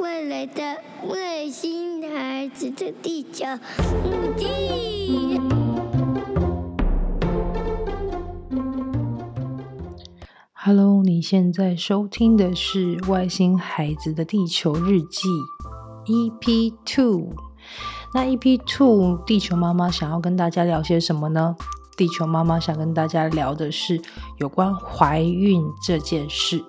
未来的外星孩子的地球母地。Hello，你现在收听的是《外星孩子的地球日记》EP Two。那 EP Two，地球妈妈想要跟大家聊些什么呢？地球妈妈想跟大家聊的是有关怀孕这件事。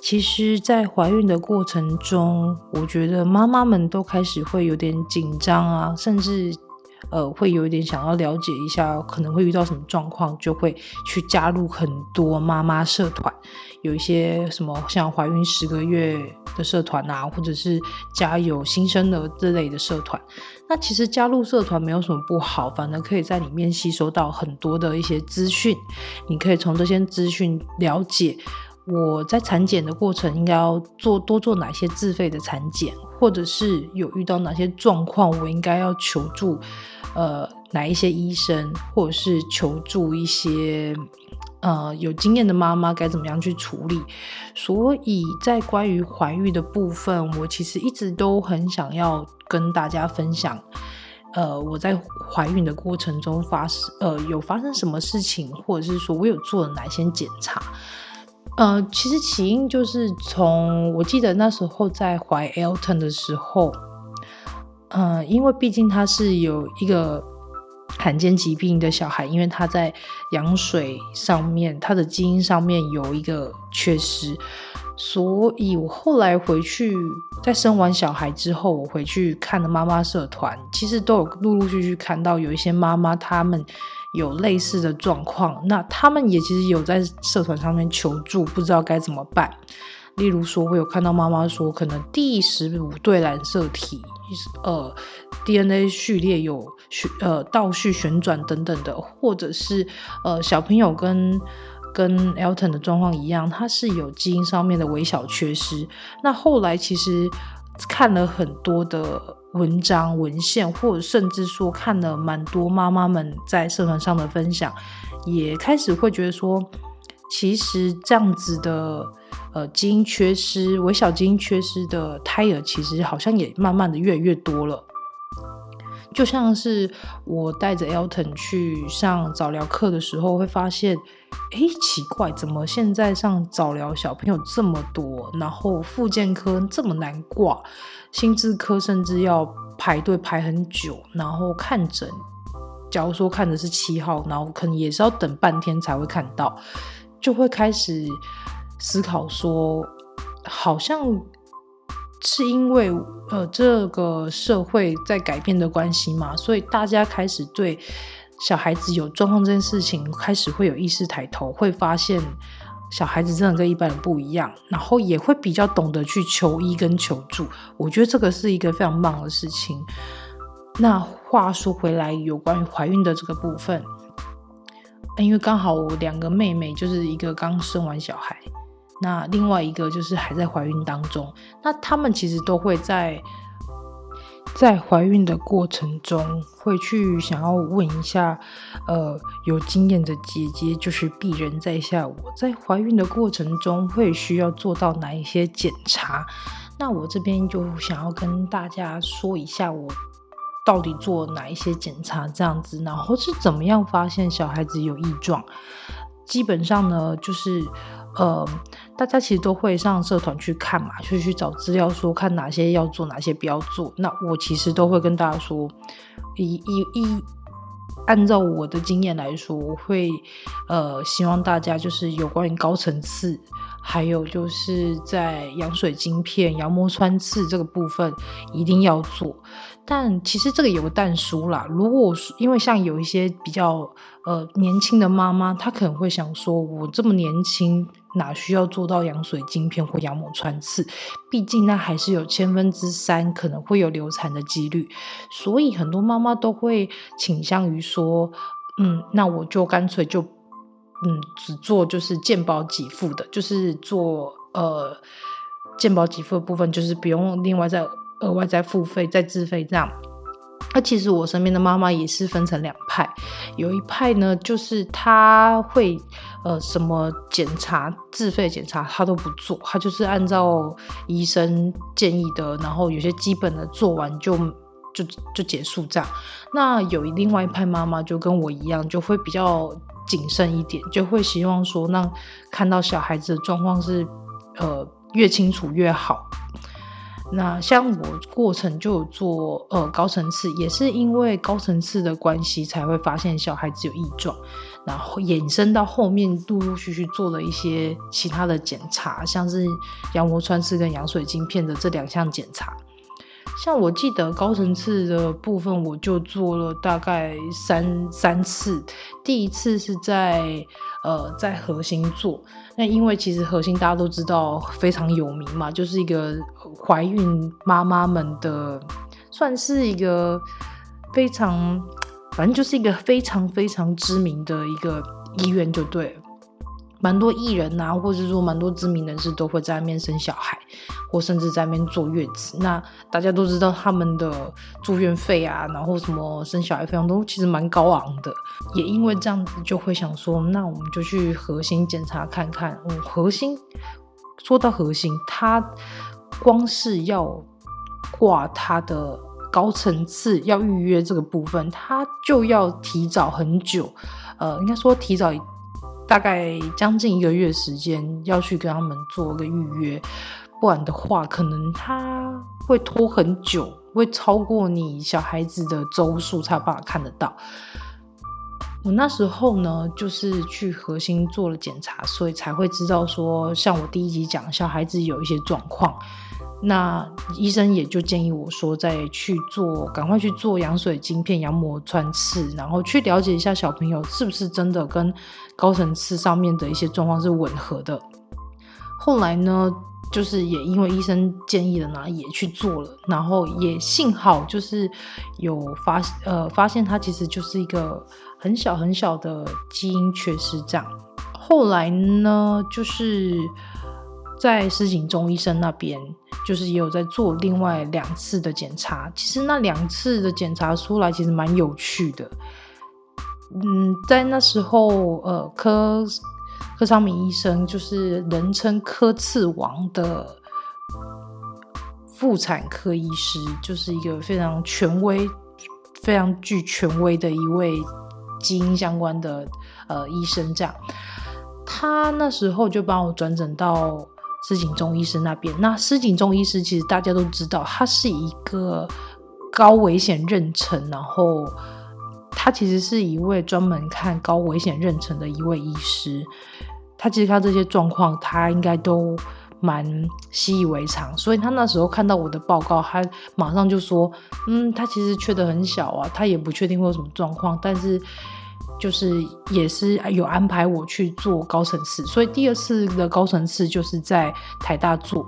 其实，在怀孕的过程中，我觉得妈妈们都开始会有点紧张啊，甚至呃会有一点想要了解一下可能会遇到什么状况，就会去加入很多妈妈社团，有一些什么像怀孕十个月的社团啊，或者是家有新生儿之类的社团。那其实加入社团没有什么不好，反而可以在里面吸收到很多的一些资讯，你可以从这些资讯了解。我在产检的过程应该要做多做哪些自费的产检，或者是有遇到哪些状况，我应该要求助呃哪一些医生，或者是求助一些呃有经验的妈妈该怎么样去处理。所以在关于怀孕的部分，我其实一直都很想要跟大家分享，呃我在怀孕的过程中发生呃有发生什么事情，或者是说我有做了哪些检查。呃，其实起因就是从我记得那时候在怀 Elton 的时候，呃，因为毕竟他是有一个罕见疾病的小孩，因为他在羊水上面，他的基因上面有一个缺失，所以我后来回去在生完小孩之后，我回去看了妈妈社团，其实都有陆陆续续看到有一些妈妈她们。有类似的状况，那他们也其实有在社团上面求助，不知道该怎么办。例如说，我有看到妈妈说，可能第十五对染色体，呃，DNA 序列有序呃倒序旋转等等的，或者是呃小朋友跟跟 Elton 的状况一样，他是有基因上面的微小缺失。那后来其实看了很多的。文章、文献，或者甚至说看了蛮多妈妈们在社团上的分享，也开始会觉得说，其实这样子的呃基因缺失、微小基因缺失的胎儿，其实好像也慢慢的越来越多了。就像是我带着 Elton 去上早疗课的时候，会发现，哎，奇怪，怎么现在上早疗小朋友这么多，然后复健科这么难挂，心智科甚至要排队排很久，然后看诊，假如说看的是七号，然后可能也是要等半天才会看到，就会开始思考说，好像。是因为呃这个社会在改变的关系嘛，所以大家开始对小孩子有状况这件事情开始会有意识抬头，会发现小孩子真的跟一般人不一样，然后也会比较懂得去求医跟求助。我觉得这个是一个非常棒的事情。那话说回来，有关于怀孕的这个部分，因为刚好我两个妹妹就是一个刚生完小孩。那另外一个就是还在怀孕当中，那他们其实都会在在怀孕的过程中会去想要问一下，呃，有经验的姐姐就是鄙人在下，我在怀孕的过程中会需要做到哪一些检查？那我这边就想要跟大家说一下，我到底做哪一些检查这样子，然后是怎么样发现小孩子有异状？基本上呢，就是。呃，大家其实都会上社团去看嘛，就去找资料，说看哪些要做，哪些不要做。那我其实都会跟大家说，一、一、一，按照我的经验来说，我会呃，希望大家就是有关于高层次，还有就是在羊水晶片、羊膜穿刺这个部分一定要做。但其实这个有个但书啦，如果因为像有一些比较呃年轻的妈妈，她可能会想说，我这么年轻，哪需要做到羊水晶片或羊膜穿刺？毕竟那还是有千分之三可能会有流产的几率，所以很多妈妈都会倾向于说，嗯，那我就干脆就嗯只做就是健保给付的，就是做呃健保给付的部分，就是不用另外再。额外再付费、再自费这样，那其实我身边的妈妈也是分成两派，有一派呢，就是她会呃什么检查自费检查她都不做，她就是按照医生建议的，然后有些基本的做完就就就结束这样。那有另外一派妈妈就跟我一样，就会比较谨慎一点，就会希望说，让看到小孩子的状况是呃越清楚越好。那像我过程就有做呃高层次，也是因为高层次的关系才会发现小孩子有异状，然后衍生到后面陆陆续续做了一些其他的检查，像是羊膜穿刺跟羊水晶片的这两项检查。像我记得高层次的部分，我就做了大概三三次。第一次是在呃在核心做，那因为其实核心大家都知道非常有名嘛，就是一个怀孕妈妈们的，算是一个非常，反正就是一个非常非常知名的一个医院就对了。蛮多艺人啊，或者说蛮多知名人士都会在那边生小孩，或甚至在那边坐月子。那大家都知道他们的住院费啊，然后什么生小孩费用都其实蛮高昂的。也因为这样子，就会想说，那我们就去核心检查看看。嗯，核心说到核心，它光是要挂它的高层次要预约这个部分，它就要提早很久。呃，应该说提早。大概将近一个月时间要去跟他们做个预约，不然的话，可能他会拖很久，会超过你小孩子的周数才有办法看得到。我那时候呢，就是去核心做了检查，所以才会知道说，像我第一集讲，小孩子有一些状况。那医生也就建议我说，再去做，赶快去做羊水晶片、羊膜穿刺，然后去了解一下小朋友是不是真的跟高层次上面的一些状况是吻合的。后来呢，就是也因为医生建议的呢，也去做了，然后也幸好就是有发呃发现他其实就是一个很小很小的基因缺失这样。后来呢，就是。在施景中医生那边，就是也有在做另外两次的检查。其实那两次的检查出来，其实蛮有趣的。嗯，在那时候，呃，柯柯昌明医生就是人称“柯次王”的妇产科医师，就是一个非常权威、非常具权威的一位基因相关的呃医生。这样，他那时候就帮我转诊到。施景中医师那边，那施景中医师其实大家都知道，他是一个高危险妊娠，然后他其实是一位专门看高危险妊娠的一位医师。他其实他这些状况，他应该都蛮习以为常，所以他那时候看到我的报告，他马上就说：“嗯，他其实缺得很小啊，他也不确定会有什么状况，但是。”就是也是有安排我去做高层次，所以第二次的高层次就是在台大做。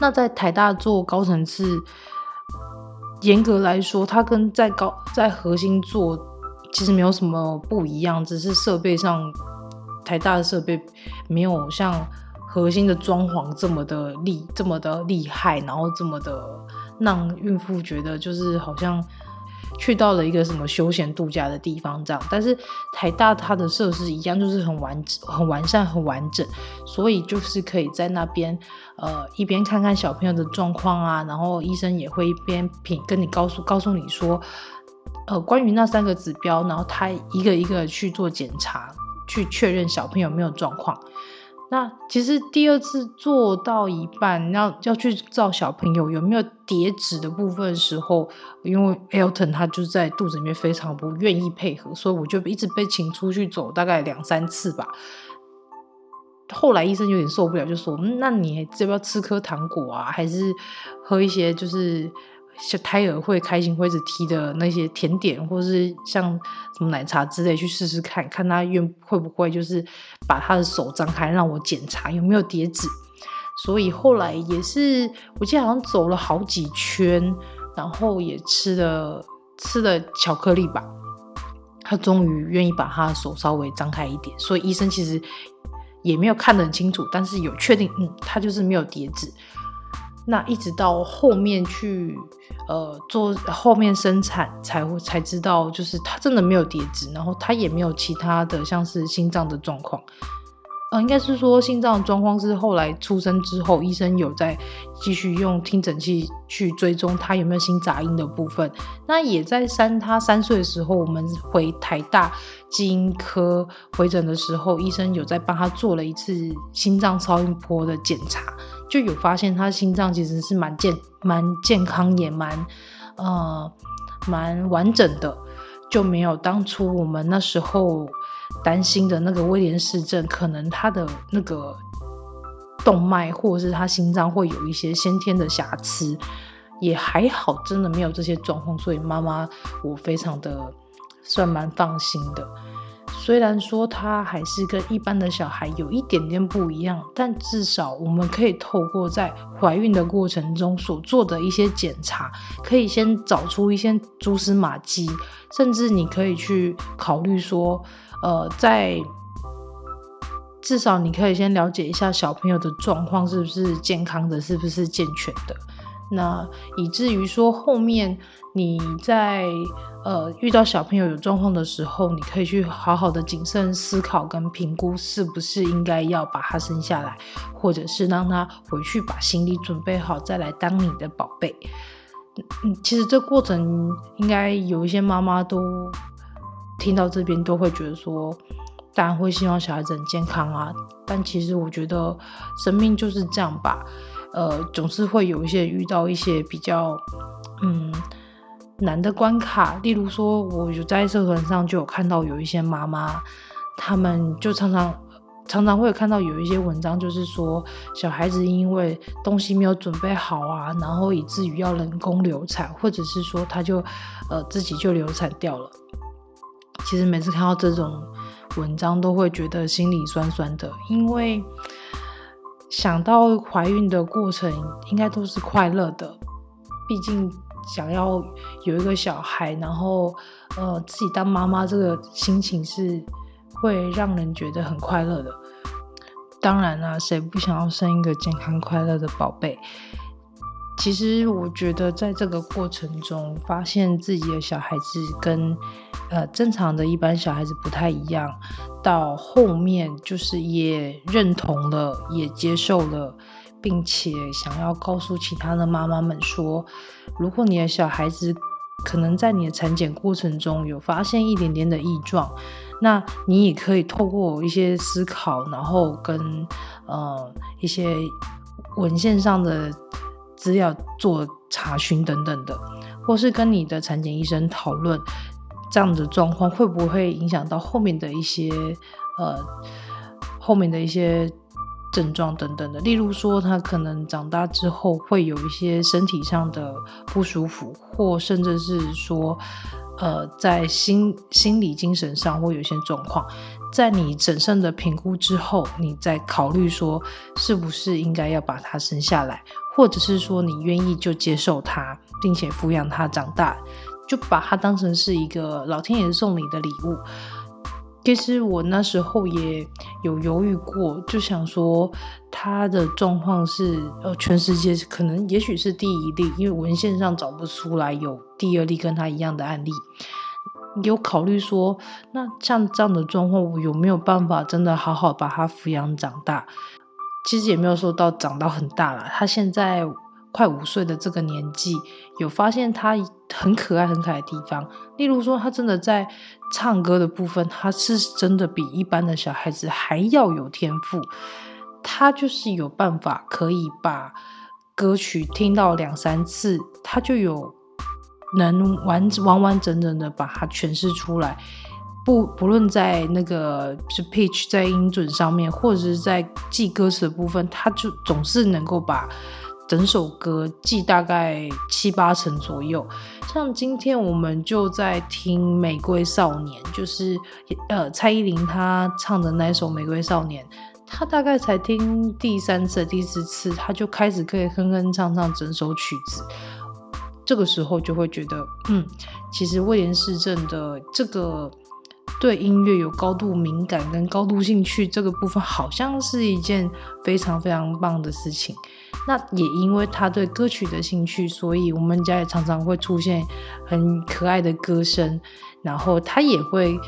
那在台大做高层次，严格来说，它跟在高在核心做其实没有什么不一样，只是设备上台大的设备没有像核心的装潢这么的厉这么的厉害，然后这么的让孕妇觉得就是好像。去到了一个什么休闲度假的地方，这样，但是台大它的设施一样，就是很完很完善、很完整，所以就是可以在那边，呃，一边看看小朋友的状况啊，然后医生也会一边品跟你告诉告诉你说，呃，关于那三个指标，然后他一个一个去做检查，去确认小朋友没有状况。那其实第二次做到一半，要要去照小朋友有没有叠纸的部分的时候，因为 Elton 他就在肚子里面非常不愿意配合，所以我就一直被请出去走大概两三次吧。后来医生有点受不了，就说：“，那你要不要吃颗糖果啊？还是喝一些就是？”小胎儿会开心会一直提的那些甜点，或是像什么奶茶之类，去试试看看他愿会不会就是把他的手张开让我检查有没有叠纸。所以后来也是，我记得好像走了好几圈，然后也吃了吃了巧克力吧，他终于愿意把他的手稍微张开一点。所以医生其实也没有看得很清楚，但是有确定，嗯，他就是没有叠纸。那一直到后面去呃做后面生产才会才知道，就是他真的没有叠脂，然后他也没有其他的像是心脏的状况。呃，应该是说心脏的状况是后来出生之后，医生有在继续用听诊器去追踪他有没有心杂音的部分。那也在三他三岁的时候，我们回台大基因科回诊的时候，医生有在帮他做了一次心脏超音波的检查，就有发现他心脏其实是蛮健蛮健康，也蛮呃蛮完整的，就没有当初我们那时候。担心的那个威廉氏症，可能他的那个动脉或者是他心脏会有一些先天的瑕疵，也还好，真的没有这些状况，所以妈妈我非常的算蛮放心的。虽然说他还是跟一般的小孩有一点点不一样，但至少我们可以透过在怀孕的过程中所做的一些检查，可以先找出一些蛛丝马迹，甚至你可以去考虑说。呃，在至少你可以先了解一下小朋友的状况是不是健康的，是不是健全的。那以至于说后面你在呃遇到小朋友有状况的时候，你可以去好好的谨慎思考跟评估，是不是应该要把他生下来，或者是让他回去把行李准备好再来当你的宝贝。嗯，其实这过程应该有一些妈妈都。听到这边都会觉得说，当然会希望小孩子很健康啊。但其实我觉得生命就是这样吧，呃，总是会有一些遇到一些比较嗯难的关卡。例如说，我有在社团上就有看到有一些妈妈，他们就常常常常会看到有一些文章，就是说小孩子因为东西没有准备好啊，然后以至于要人工流产，或者是说他就呃自己就流产掉了。其实每次看到这种文章，都会觉得心里酸酸的，因为想到怀孕的过程应该都是快乐的，毕竟想要有一个小孩，然后呃自己当妈妈，这个心情是会让人觉得很快乐的。当然啦，谁不想要生一个健康快乐的宝贝？其实我觉得，在这个过程中，发现自己的小孩子跟呃正常的一般小孩子不太一样，到后面就是也认同了，也接受了，并且想要告诉其他的妈妈们说，如果你的小孩子可能在你的产检过程中有发现一点点的异状，那你也可以透过一些思考，然后跟呃一些文献上的。资料做查询等等的，或是跟你的产检医生讨论这样的状况会不会影响到后面的一些呃后面的一些症状等等的，例如说他可能长大之后会有一些身体上的不舒服，或甚至是说呃在心心理精神上会有一些状况，在你审慎的评估之后，你再考虑说是不是应该要把他生下来。或者是说你愿意就接受他，并且抚养他长大，就把他当成是一个老天爷送你的礼物。其实我那时候也有犹豫过，就想说他的状况是呃全世界可能也许是第一例，因为文献上找不出来有第二例跟他一样的案例。有考虑说，那像这样的状况，我有没有办法真的好好把他抚养长大？其实也没有说到长到很大了，他现在快五岁的这个年纪，有发现他很可爱、很可爱的地方。例如说，他真的在唱歌的部分，他是真的比一般的小孩子还要有天赋。他就是有办法可以把歌曲听到两三次，他就有能完完完整整的把它诠释出来。不不论在那个是 pitch 在音准上面，或者是在记歌词的部分，他就总是能够把整首歌记大概七八成左右。像今天我们就在听《玫瑰少年》，就是呃蔡依林她唱的那首《玫瑰少年》，他大概才听第三次、第四次，他就开始可以哼哼唱唱整首曲子。这个时候就会觉得，嗯，其实威廉市政的这个。对音乐有高度敏感跟高度兴趣，这个部分好像是一件非常非常棒的事情。那也因为他对歌曲的兴趣，所以我们家也常常会出现很可爱的歌声。然后他也会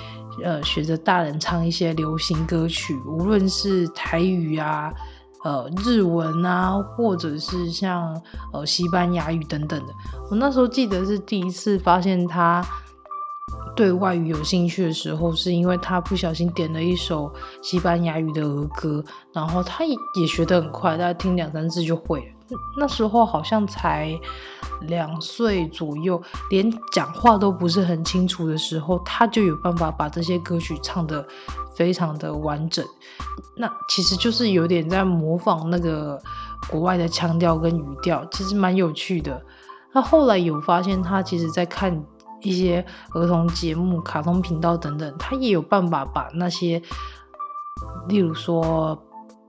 呃学着大人唱一些流行歌曲，无论是台语啊、呃日文啊，或者是像呃西班牙语等等的。我那时候记得是第一次发现他。对外语有兴趣的时候，是因为他不小心点了一首西班牙语的儿歌，然后他也也学得很快，大概听两三次就会了。那时候好像才两岁左右，连讲话都不是很清楚的时候，他就有办法把这些歌曲唱得非常的完整。那其实就是有点在模仿那个国外的腔调跟语调，其实蛮有趣的。他后来有发现，他其实在看。一些儿童节目、卡通频道等等，他也有办法把那些，例如说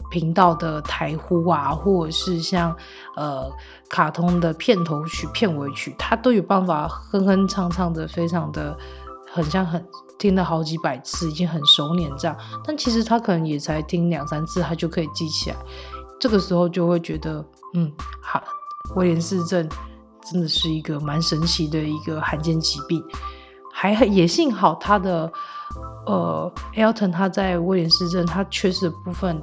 频道的台呼啊，或者是像呃卡通的片头曲、片尾曲，他都有办法哼哼唱唱的，非常的很像很听了好几百次，已经很熟练这样。但其实他可能也才听两三次，他就可以记起来。这个时候就会觉得，嗯，好，威廉氏症。真的是一个蛮神奇的一个罕见疾病，还也幸好他的呃，Elton 他在威廉斯镇他缺失的部分，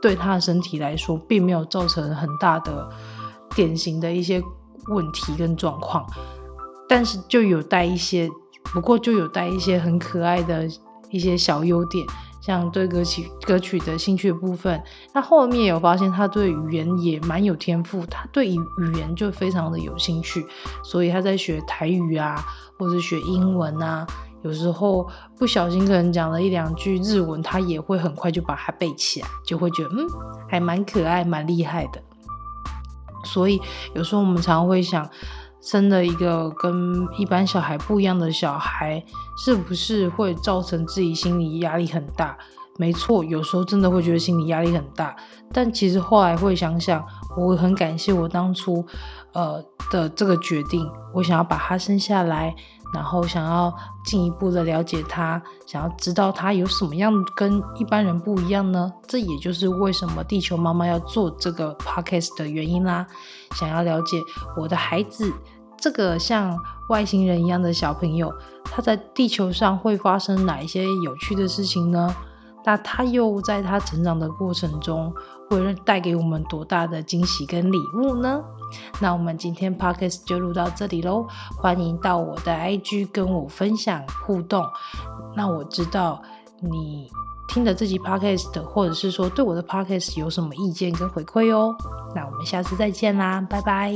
对他的身体来说并没有造成很大的典型的一些问题跟状况，但是就有带一些，不过就有带一些很可爱的一些小优点。像对歌曲歌曲的兴趣部分，他后面有发现他对语言也蛮有天赋，他对语语言就非常的有兴趣，所以他在学台语啊，或者学英文啊，有时候不小心可能讲了一两句日文，他也会很快就把它背起来，就会觉得嗯，还蛮可爱，蛮厉害的。所以有时候我们常会想。生了一个跟一般小孩不一样的小孩，是不是会造成自己心理压力很大？没错，有时候真的会觉得心理压力很大。但其实后来会想想，我很感谢我当初呃的这个决定，我想要把他生下来。然后想要进一步的了解他，想要知道他有什么样跟一般人不一样呢？这也就是为什么地球妈妈要做这个 podcast 的原因啦。想要了解我的孩子，这个像外星人一样的小朋友，他在地球上会发生哪一些有趣的事情呢？那他又在他成长的过程中，会带给我们多大的惊喜跟礼物呢？那我们今天 podcast 就录到这里喽，欢迎到我的 IG 跟我分享互动。那我知道你听的这集 podcast，或者是说对我的 podcast 有什么意见跟回馈哦。那我们下次再见啦，拜拜。